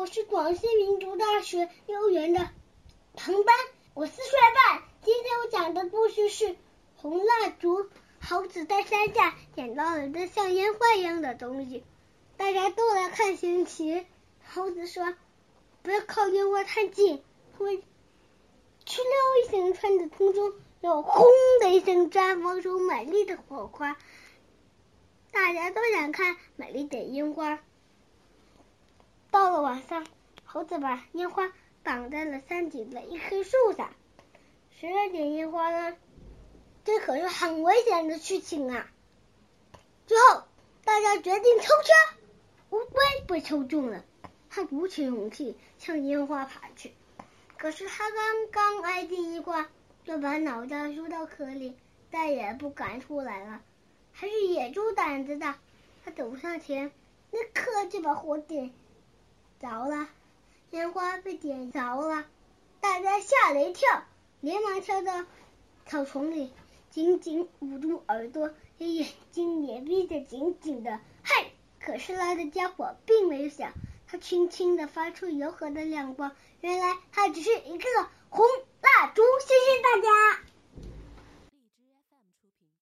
我是广西民族大学幼儿园的同班，我四岁半。今天我讲的故事是红蜡烛。猴子在山下捡到了一个像烟花一样的东西，大家都来看新奇。猴子说：“不要靠烟花太近，会哧溜一声穿在空中，又轰的一声绽放出美丽的火花。大家都想看美丽的烟花。”到了晚上，猴子把烟花绑在了山顶的一棵树上。谁来点烟花呢？这可是很危险的事情啊！最后，大家决定抽签。乌龟被抽中了，他鼓起勇气向烟花爬去。可是他刚刚挨第一关，就把脑袋输到壳里，再也不敢出来了。还是野猪胆子大，他走上前，立刻就把火点。着了，烟花被点着了，大家吓了一跳，连忙跳到草丛里，紧紧捂住耳朵，眼睛也闭得紧紧的。嘿，可是来的家伙并没有响，他轻轻的发出柔和的亮光，原来他只是一个红蜡烛。谢谢大家。